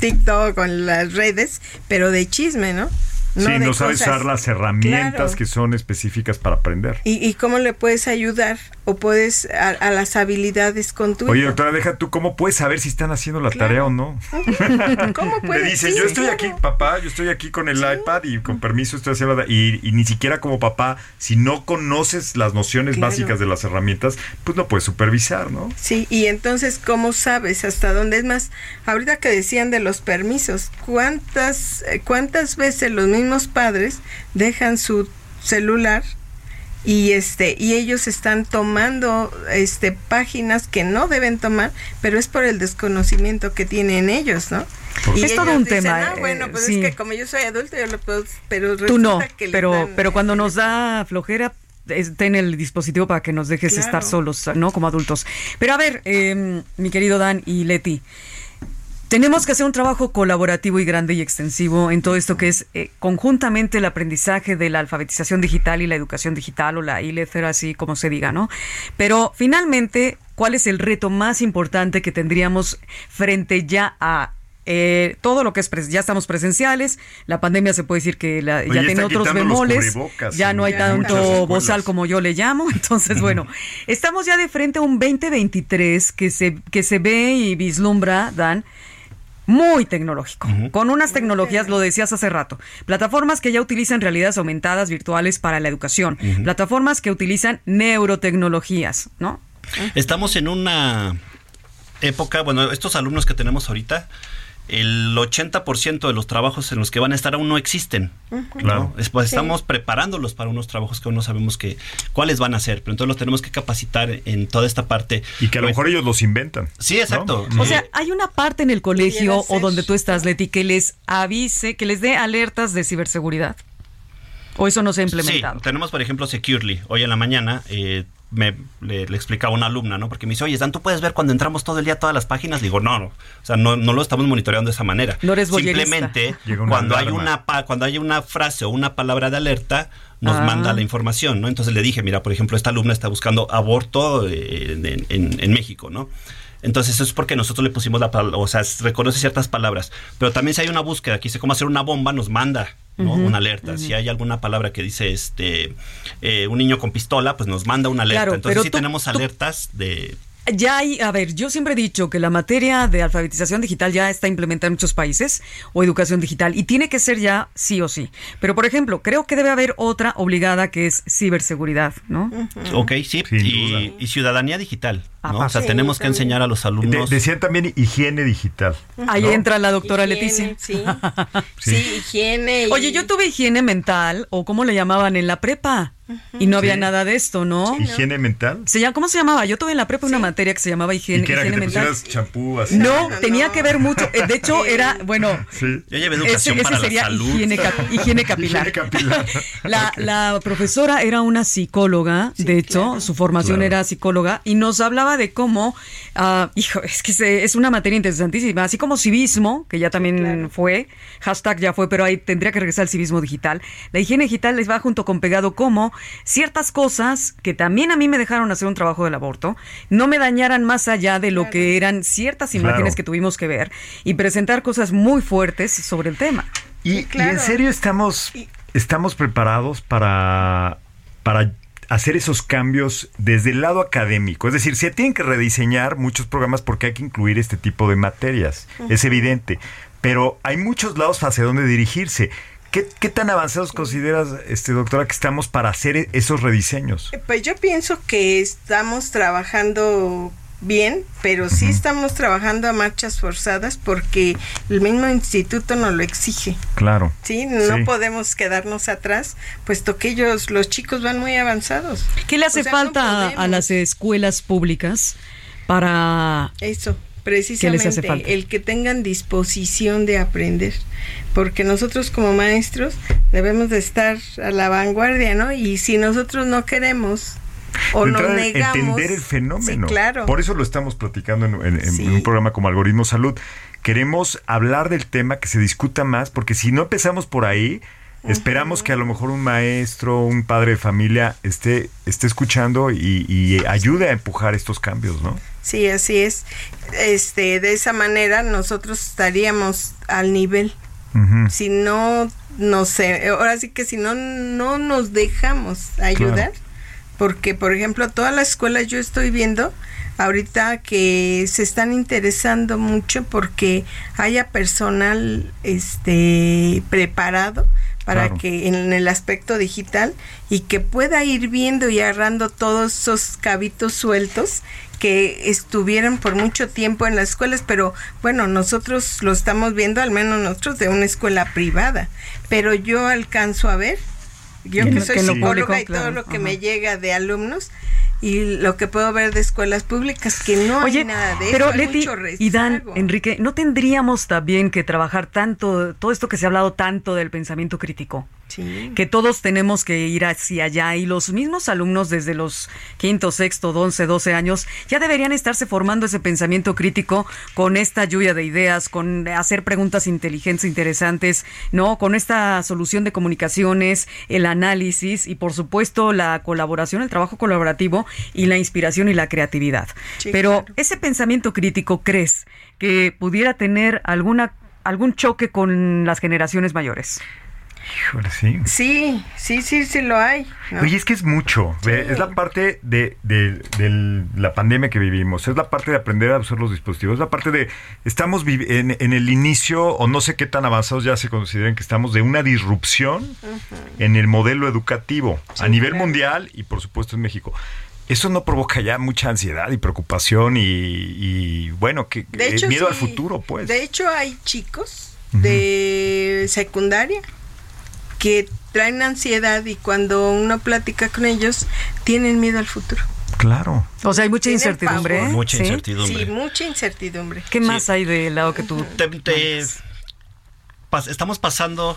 TikTok en las redes, pero de chisme, ¿no? sí, de no sabes cosas- usar las herramientas Claro. que son específicas para aprender. ¿Y, y cómo le puedes ayudar o puedes a, a las habilidades con tu Oye, hijo? doctora, deja tú, ¿cómo puedes saber si están haciendo la Claro. tarea o no? ¿Cómo Le puedes? dicen, Sí, yo estoy claro. aquí, papá, yo estoy aquí con el iPad y con permiso estoy haciendo... la- Y, y ni siquiera como papá, si no conoces las nociones Claro. básicas de las herramientas, pues no puedes supervisar, ¿no? Sí, y entonces, ¿cómo sabes hasta dónde? Es más, ahorita que decían de los permisos, ¿cuántas, eh, cuántas veces los mismos padres dejan su celular y este y ellos están tomando este páginas que no deben tomar, pero es por el desconocimiento que tienen ellos, ¿no? Y Es todo un dicen, tema, "Ah, bueno, eh, pues sí. es que como yo soy adulto, yo lo puedo, pero Tú no, que pero, dan- pero cuando nos da flojera, ten el dispositivo para que nos dejes Claro. estar solos, ¿no? Como adultos. Pero a ver, eh, mi querido Dan y Leti, tenemos que hacer un trabajo colaborativo y grande y extensivo en todo esto que es eh, conjuntamente el aprendizaje de la alfabetización digital y la educación digital o la así como se diga, ¿no? Pero finalmente, ¿cuál es el reto más importante que tendríamos frente ya a eh, todo lo que es ya estamos presenciales, la pandemia se puede decir que la- ya ya tiene otros bemoles, ya no hay tanto bozal como yo le llamo, entonces bueno, estamos ya de frente a un 2023 que se que se ve y vislumbra Dan muy tecnológico, con unas tecnologías, lo decías hace rato, plataformas que ya utilizan realidades aumentadas virtuales para la educación, plataformas que utilizan neurotecnologías, ¿no? Estamos en una época, bueno, estos alumnos que tenemos ahorita, el 80% de los trabajos en los que van a estar aún no existen. Es- pues, estamos preparándolos para unos trabajos que aún no sabemos que, cuáles van a ser, pero entonces los tenemos que capacitar en toda esta parte. Y que a lo Pues, mejor ellos los inventan. Sí, exacto. ¿no? O sea, hay una parte en el colegio o donde tú estás, Leti, que les avise, que les dé alertas de ciberseguridad. ¿O eso no se ha implementado? Sí, tenemos por ejemplo Securely. Hoy en la mañana eh, me le, le explicaba a una alumna, ¿no? Porque me dice, oye, Dan, ¿tú puedes ver cuando entramos todo el día todas las páginas? Le digo, no, no. O sea, no, no lo estamos monitoreando de esa manera. No eres voyerista. Simplemente, cuando hay una pa- cuando hay una frase o una palabra de alerta, nos Ah. manda la información, ¿no? Entonces le dije, mira, por ejemplo, esta alumna está buscando aborto eh, en, en- en México, ¿no? Entonces eso es porque nosotros le pusimos la palabra, o sea, reconoce ciertas palabras. Pero también si hay una búsqueda, que dice cómo hacer una bomba, nos manda ¿no? una alerta. Si hay alguna palabra que dice este eh, un niño con pistola, pues nos manda una alerta. Claro, Entonces sí tú- tenemos tú- alertas de Ya hay, a ver, yo siempre he dicho que la materia de alfabetización digital ya está implementada en muchos países o educación digital y tiene que ser ya sí o sí. Pero, por ejemplo, creo que debe haber otra obligada que es ciberseguridad, ¿no? Ok, sí, y, y ciudadanía digital, ¿no? O sea, Sí, tenemos que enseñar a los De- alumnos. decían también higiene digital. Ahí ¿no? entra la doctora Higiene, Leticia. Sí, sí. higiene. y- Oye, yo tuve higiene mental, o como le llamaban en la prepa, y no había Sí. nada de esto, ¿no? Higiene mental. Se llama, ¿Cómo se llamaba? Yo tuve en la prepa una materia que se llamaba ¿Y higiene, que era que higiene te mental. champú así? No, No, tenía que ver mucho. eh, De hecho, Sí. era, bueno, Sí. Yo llevé educación ese para sería la salud. higiene, cap- higiene capilar. Higiene capilar. La, Ok. la profesora era una psicóloga, de hecho, claro. su formación Claro. era psicóloga, y nos hablaba de cómo, ah, hijo, es que se- es una materia interesantísima, así como civismo, que ya también claro. fue, hashtag ya fue, pero ahí tendría que regresar al civismo digital. La higiene digital les va junto con pegado como ciertas cosas que también a mí me dejaron hacer un trabajo del aborto, no me dañaran más allá de lo que eran ciertas imágenes Claro. que tuvimos que ver y presentar cosas muy fuertes sobre el tema. Y, y claro. en serio estamos, estamos preparados para, para hacer esos cambios desde el lado académico. Es decir, se tienen que rediseñar muchos programas porque hay que incluir este tipo de materias. Es evidente. Pero hay muchos lados hacia dónde dirigirse. ¿Qué, qué tan avanzados consideras, este, doctora, que estamos para hacer e- esos rediseños? Pues yo pienso que estamos trabajando bien, pero sí estamos trabajando a marchas forzadas porque el mismo instituto nos lo exige. Claro. Sí, no Sí. podemos quedarnos atrás, puesto que ellos, los chicos van muy avanzados. ¿Qué le hace O sea, no falta a- las escuelas públicas para Eso, precisamente, falta? el que tengan disposición de aprender, porque nosotros como maestros Debemos de estar a la vanguardia, ¿no? Y si nosotros no queremos o nos negamos... Entender el fenómeno. Sí, claro. Por eso lo estamos platicando en, en un programa como Algoritmo Salud. Queremos hablar del tema, que se discuta más, porque si no empezamos por ahí, Esperamos que a lo mejor un maestro, un padre de familia esté, esté escuchando y, ayude a empujar estos cambios, ¿no? Sí, así es. Este, de esa manera nosotros estaríamos al nivel. Si no no sé, ahora sí que si no no nos dejamos ayudar, porque por ejemplo todas las escuelas yo estoy viendo ahorita que se están interesando mucho porque haya personal este preparado para que en el aspecto digital y que pueda ir viendo y agarrando todos esos cabitos sueltos que estuvieron por mucho tiempo en las escuelas, pero bueno, nosotros lo estamos viendo, al menos nosotros de una escuela privada, pero yo alcanzo a ver, yo que, soy psicóloga y todo lo que me llega de alumnos, y lo que puedo ver de escuelas públicas que no hay nada de pero eso. Leti y Dan, Enrique, ¿no tendríamos también que trabajar tanto, todo esto que se ha hablado tanto del pensamiento crítico? Que todos tenemos que ir hacia allá y los mismos alumnos desde los quinto, sexto, once, doce años ya deberían estarse formando ese pensamiento crítico con esta lluvia de ideas, con hacer preguntas inteligentes, interesantes, ¿no? Con esta solución de comunicaciones, el análisis y por supuesto la colaboración, el trabajo colaborativo y la inspiración y la creatividad. Pero ese pensamiento crítico, ¿crees que pudiera tener alguna algún choque con las generaciones mayores? Híjole, sí. Sí, sí, sí, sí lo hay. Oye, es que es mucho. Es la parte de, la pandemia que vivimos. Es la parte de aprender a usar los dispositivos. Es la parte de. Estamos en, en, el inicio, o no sé qué tan avanzados ya se consideran que estamos, de una disrupción en el modelo educativo a nivel mundial y, por supuesto, en México eso no provoca ya mucha ansiedad y preocupación y, bueno, que miedo al futuro, pues. De hecho, hay chicos de secundaria que traen ansiedad y cuando uno platica con ellos tienen miedo al futuro. Claro. O sea, hay mucha incertidumbre. Mucha incertidumbre. Sí, mucha incertidumbre. ¿Qué más hay del lado que tú? estamos pasando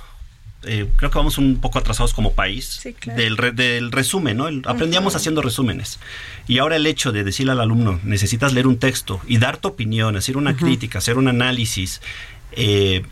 eh, creo que vamos un poco atrasados como país del, del, resumen, ¿no? aprendíamos haciendo resúmenes. Y ahora el hecho de decirle al alumno, necesitas leer un texto y dar tu opinión, hacer una crítica, hacer un análisis, eh,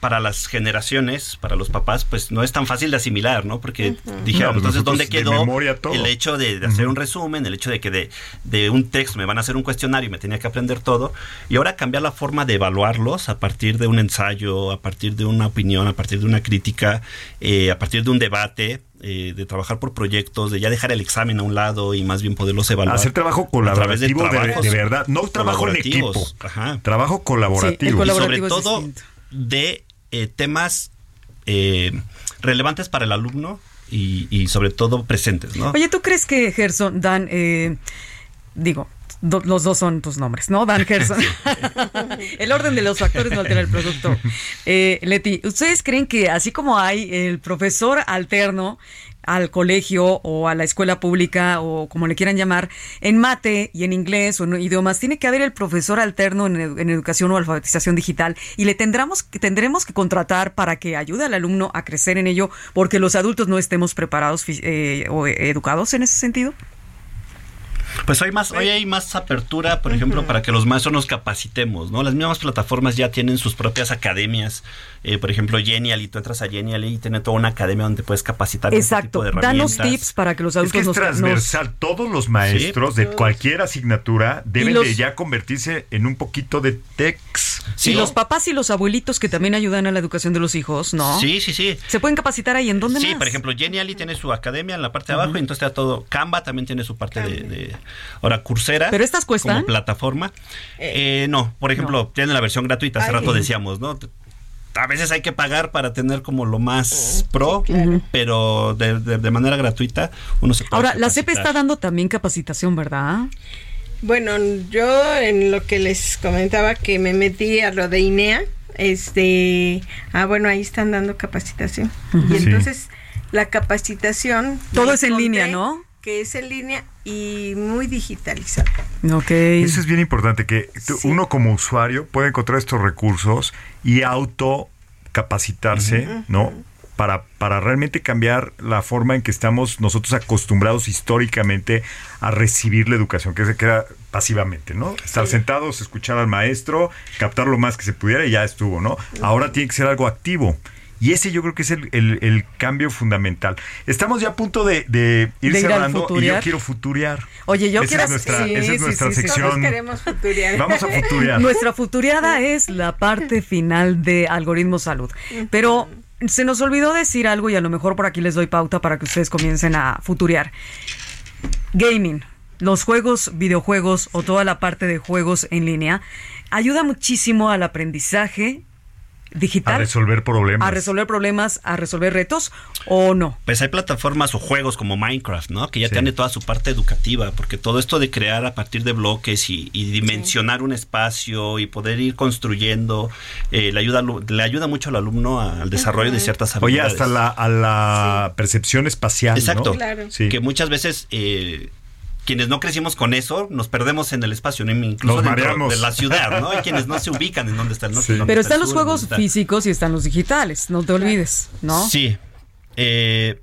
para las generaciones, para los papás, pues no es tan fácil de asimilar, ¿no? Porque dijeron, entonces, ¿dónde quedó el hecho de, hacer un resumen, el hecho de que de, de, un texto me van a hacer un cuestionario y me tenía que aprender todo? Y ahora cambiar la forma de evaluarlos a partir de un ensayo, a partir de una opinión, a partir de una crítica, eh, a partir de un debate, eh, de trabajar por proyectos, de ya dejar el examen a un lado y más bien poderlos evaluar. Hacer trabajo colaborativo de, verdad, no trabajo en equipo, trabajo colaborativo. y sobre todo de eh, temas eh, relevantes para el alumno y, sobre todo presentes, ¿no? Oye, ¿tú crees que Gerson, Dan, eh, digo, los dos son tus nombres, ¿no? Dan Gerson. el orden de los factores no altera el producto. Leti, ¿ustedes creen que así como hay el profesor alterno al colegio o a la escuela pública o como le quieran llamar, en mate y en inglés o en idiomas, tiene que haber el profesor alterno en, educación o alfabetización digital y le tendremos, tendremos que contratar para que ayude al alumno a crecer en ello porque los adultos no estemos preparados eh, o educados en ese sentido. Pues hoy más, hoy hay más apertura, por ejemplo, para que los maestros nos capacitemos, ¿no? Las mismas plataformas ya tienen sus propias academias. Eh, por ejemplo, Genial, y tú entras a Genial y tiene toda una academia donde puedes capacitar. Exacto. Este Danos tips para que los adultos es que es transversal. Todos los maestros de cualquier asignatura deben de ya convertirse en un poquito de text. Sí, y los papás y los abuelitos que también ayudan a la educación de los hijos, ¿no? Sí, sí, sí. ¿Se pueden capacitar ahí en dónde Sí, por ejemplo, Genially tiene su academia en la parte de abajo y entonces está todo. Canva también tiene su parte de, Ahora, Coursera. ¿Pero estas cuestan? Como plataforma. Eh, no, por ejemplo, tiene la versión gratuita, hace rato decíamos, ¿no? a veces hay que pagar para tener como lo más pro, pero de, manera gratuita uno se puede Ahora, la CEP está dando también capacitación, ¿verdad? Bueno, yo en lo que les comentaba que me metí a lo de INEA, este, ah, bueno, ahí están dando capacitación. Y entonces la capacitación... Todo es en línea, ¿no? Que es en línea y muy digitalizado. Ok. Eso es bien importante, que uno como usuario puede encontrar estos recursos y auto capacitarse, ¿no? para, para realmente cambiar la forma en que estamos nosotros acostumbrados históricamente a recibir la educación, que se queda pasivamente, ¿no? Estar sentados, escuchar al maestro, captar lo más que se pudiera y ya estuvo, ¿no? Ahora tiene que ser algo activo. Y ese yo creo que es el, el- el cambio fundamental. Estamos ya a punto de, de ir De ir al cerrando y yo quiero futuriar. Oye, yo Esa quiero es nuestra, sí, esa es sí, nuestra sí, sí. sección. Todos queremos futuriar. Vamos a futuriar. Nuestra futuriada es la parte final de Algoritmo Salud. Pero se nos olvidó decir algo y a lo mejor por aquí les doy pauta para que ustedes comiencen a futuriar. Gaming, los juegos, videojuegos o toda la parte de juegos en línea ayuda muchísimo al aprendizaje digital. A resolver problemas. a resolver problemas, a resolver retos o no. Pues hay plataformas o juegos como Minecraft, ¿no? Que ya tiene toda su parte educativa, porque todo esto de crear a partir de bloques y, y dimensionar un espacio y poder ir construyendo, eh, le, ayuda, al- le ayuda mucho al alumno a- al desarrollo de ciertas Oye, habilidades. hasta la, a la percepción espacial. ¿no? Exacto. Sí. Que muchas veces eh, quienes no crecimos con eso nos perdemos en el espacio, ¿no? incluso dentro de la ciudad, ¿no? Hay quienes no se ubican en dónde está el norte. dónde Pero está están el los juegos físicos y están los digitales, no te olvides, ¿no? Sí. Eh,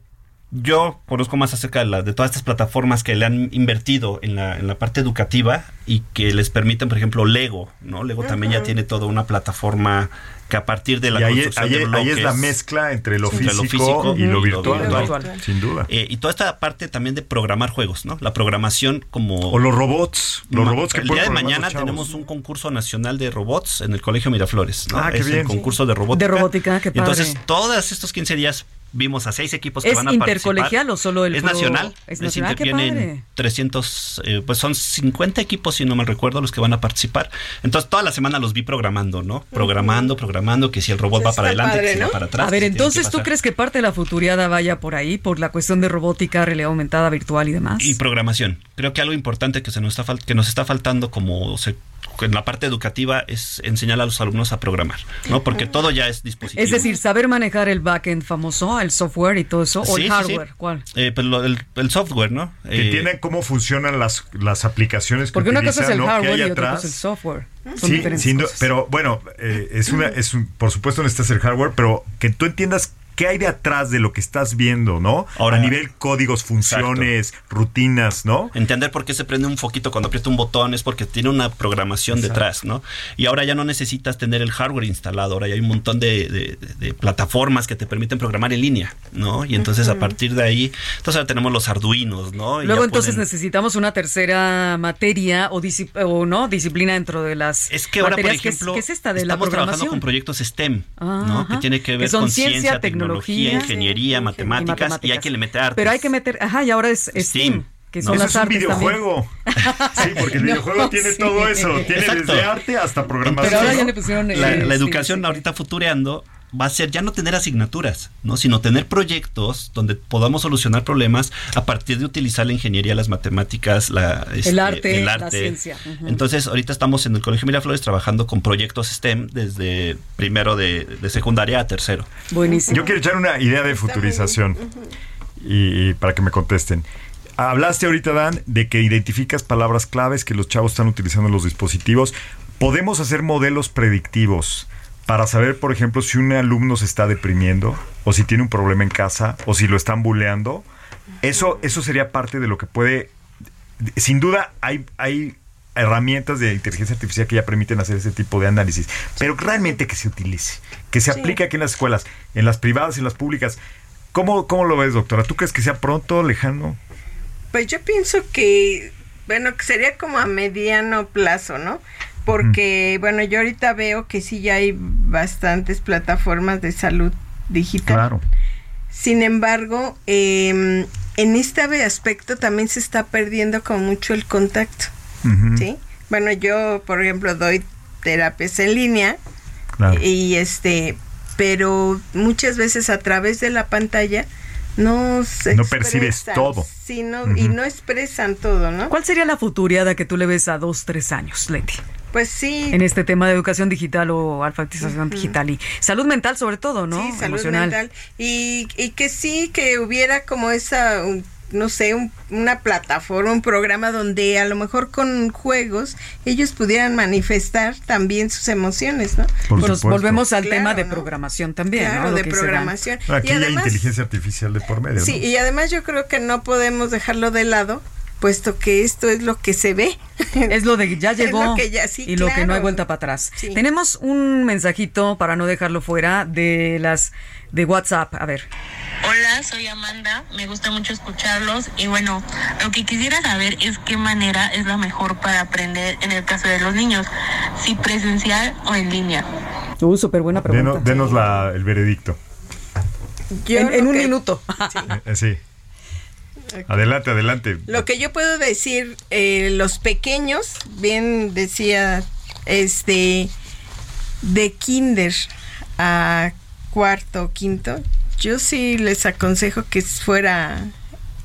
yo conozco más acerca de, la- de todas estas plataformas que le han invertido en la, en la parte educativa y que les permiten, por ejemplo, Lego, ¿no? Lego también ya tiene toda una plataforma que a partir de la Y ahí, construcción ahí- de ahí bloques... es la mezcla entre lo, entre físico, y lo virtual, ¿no? virtual. sin duda. Eh, y toda esta parte también de programar juegos, ¿no? La programación como... O los robots, los robots que El día de mañana tenemos un concurso nacional de robots en el Colegio Miraflores, ¿no? Ah, qué es bien. el concurso de robótica. De robótica, qué Y Entonces, padre. todos estos 15 días vimos a seis equipos que ¿Es van a intercolegial participar. o solo el Es nacional. Es nacional, vienen padre. 300, eh, pues son 50 equipos, si no mal recuerdo, los que van a participar. Entonces, toda la semana los vi programando, ¿no? Programando, programando, que si el robot va para adelante, que si va para atrás. A ver, entonces, ¿tú crees que parte de la futuriada vaya por ahí, por la cuestión de robótica, realidad aumentada, virtual y demás? Y programación. Creo que algo importante que, se nos, está que nos está faltando como se- en la parte educativa es enseñar a los alumnos a programar, ¿no? Porque todo ya es dispositivo. Es decir, saber manejar el backend famoso, el software y todo eso, o Sí, el sí, hardware, sí. ¿cuál? Eh, pues lo- el, el software, ¿no? Que Eh, entiendan cómo funcionan las, las aplicaciones que Porque una cosa es el utilizan, ¿no? ¿Qué hardware y otra cosa es el software. Son Sí, diferentes sin du- cosas. pero bueno, eh, es una, es un- por supuesto necesitas el hardware, pero que tú entiendas qué hay de atrás de lo que estás viendo, ¿no? Ahora- a nivel códigos, funciones, rutinas, ¿no? Entender por qué se prende un foquito cuando aprieta un botón es porque tiene una programación detrás, ¿no? Y ahora ya no necesitas tener el hardware instalado, ahora ya hay un montón de, de- de plataformas que te permiten programar en línea, ¿no? Y entonces a partir de ahí, entonces ahora tenemos los arduinos, ¿no? Y Luego ya entonces pueden- necesitamos una tercera materia o, no disciplina dentro de las Es que ahora, por materias. ¿Qué es- ejemplo, ¿qué es, esta de la estamos trabajando programación? con proyectos STEM, Ajá. ¿no? Que tiene que Que ver son con ciencia, ciencia, tecnología, tecnología, ingeniería, matemáticas, y hay que le meter arte. Pero hay que meter, ajá, y ahora es Steam, que son Eso las es un artes videojuego. Sí, porque el No, videojuego tiene sí. todo eso. Tiene Exacto. desde arte hasta programación. Pero ahora ya le pusieron, la, eh, la educación ahorita futureando va a ser ya no tener asignaturas, ¿no? sino tener proyectos donde podamos solucionar problemas a partir de utilizar la ingeniería, las matemáticas, la, este, El arte, el la ciencia. Entonces, ahorita estamos en el Colegio Miraflores trabajando con proyectos STEM desde primero de, de secundaria a tercero. Buenísimo. Yo quiero echar una idea de futurización y, y para que me contesten. Hablaste ahorita, Dan, de que identificas palabras claves que los chavos están utilizando en los dispositivos. Podemos hacer modelos predictivos para saber, por ejemplo, si un alumno se está deprimiendo o si tiene un problema en casa o si lo están buleando. Eso, eso sería parte de lo que puede... Sin duda hay, hay herramientas de inteligencia artificial que ya permiten hacer ese tipo de análisis, pero realmente que se utilice, que se Sí. aplique aquí en las escuelas, en las privadas en las públicas. ¿Cómo, ¿Cómo lo ves, doctora? ¿Tú crees que sea pronto, lejano? Pues yo pienso que, bueno, que sería como a mediano plazo, ¿no? Porque, bueno, yo ahorita veo que sí ya hay bastantes plataformas de salud digital. Claro. Sin embargo, eh, en este aspecto también se está perdiendo con mucho el contacto. ¿sí? Bueno, yo, por ejemplo, doy terapias en línea Claro. y este, pero muchas veces a través de la pantalla no se No percibes todo. y no expresan todo, ¿no? ¿Cuál sería la futuriada que tú le ves a dos, tres años, Leti? Pues sí. En este tema de educación digital o alfabetización Ujú. digital y salud mental sobre todo, ¿no? Sí, salud Emocional. mental. Y, y que sí, que hubiera como esa, un- no sé, un- una plataforma, un programa donde a lo mejor con juegos ellos pudieran manifestar también sus emociones, ¿no? Entonces, volvemos al Claro, tema de ¿no? programación también, Claro, ¿no? Lo de programación. Aquí y hay además, inteligencia artificial de por medio. sí, ¿no? y además yo creo que no podemos dejarlo de lado, puesto que esto es lo que se ve. Es lo de ya llegó lo que ya- sí, y lo que no hay vuelta para atrás. Sí. Tenemos un mensajito para no dejarlo fuera de las de WhatsApp. A ver. Hola, soy Amanda, me gusta mucho escucharlos y bueno, lo que quisiera saber es qué manera es la mejor para aprender en el caso de los niños, si presencial o en línea. Uh, súper buena pregunta. Denos, denos la- el veredicto. Yo en, un que- minuto. Eh, sí. Adelante, adelante. Lo que yo puedo decir, eh, los pequeños, bien decía, este, de kinder a cuarto, quinto, yo sí les aconsejo que fuera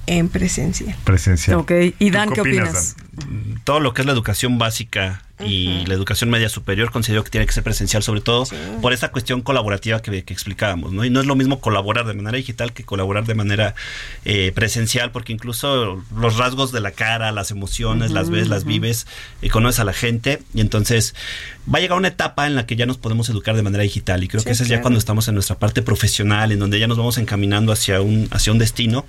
en presencia. Presencial. Ok, y Dan, ¿Tú ¿qué opinas? todo lo que es la educación básica y la educación media superior considero que tiene que ser presencial, sobre todo por esta cuestión colaborativa que, que explicábamos, ¿no? Y no es lo mismo colaborar de manera digital que colaborar de manera eh, presencial, porque incluso los rasgos de la cara, las emociones, las ves, las vives, y conoces a la gente, y entonces va a llegar una etapa en la que ya nos podemos educar de manera digital, y creo Sí, que esa es ya cuando estamos en nuestra parte profesional, en donde ya nos vamos encaminando hacia un, hacia un destino,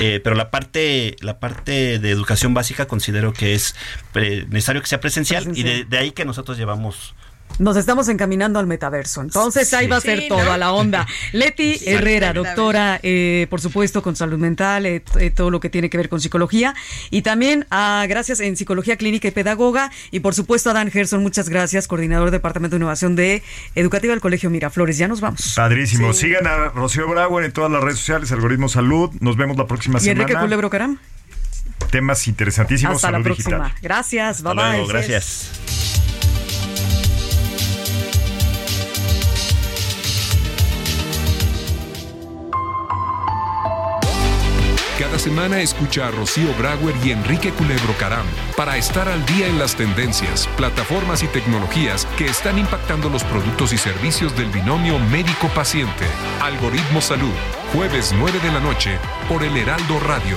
eh, pero la parte, la parte de educación básica considero que es eh, necesario que sea presencial, y Presencial. De, de ahí que nosotros llevamos Nos estamos encaminando al metaverso. Entonces ahí va a ser Sí, todo ¿no? a la onda. Leti Sí, Herrera, doctora, eh, por supuesto, con salud mental, eh, eh, todo lo que tiene que ver con psicología. Y también, ah, gracias en psicología clínica y pedagoga. Y por supuesto a Dan Gerson, muchas gracias, coordinador del Departamento de Innovación de Educativa del Colegio Miraflores. Ya nos vamos. Padrísimo. Sigan a Rocío Brauer en todas las redes sociales, Algoritmo Salud. Nos vemos la próxima Y Enrique semana. Culebro Caram. Temas interesantísimos. Hasta la próxima. digital. Gracias. Hasta bye bye. gracias. Cada semana escucha a Rocío Brauer y Enrique Culebro Caram para estar al día en las tendencias, plataformas y tecnologías que están impactando los productos y servicios del binomio médico-paciente. Algoritmo Salud, jueves 9 de la noche por el Heraldo Radio.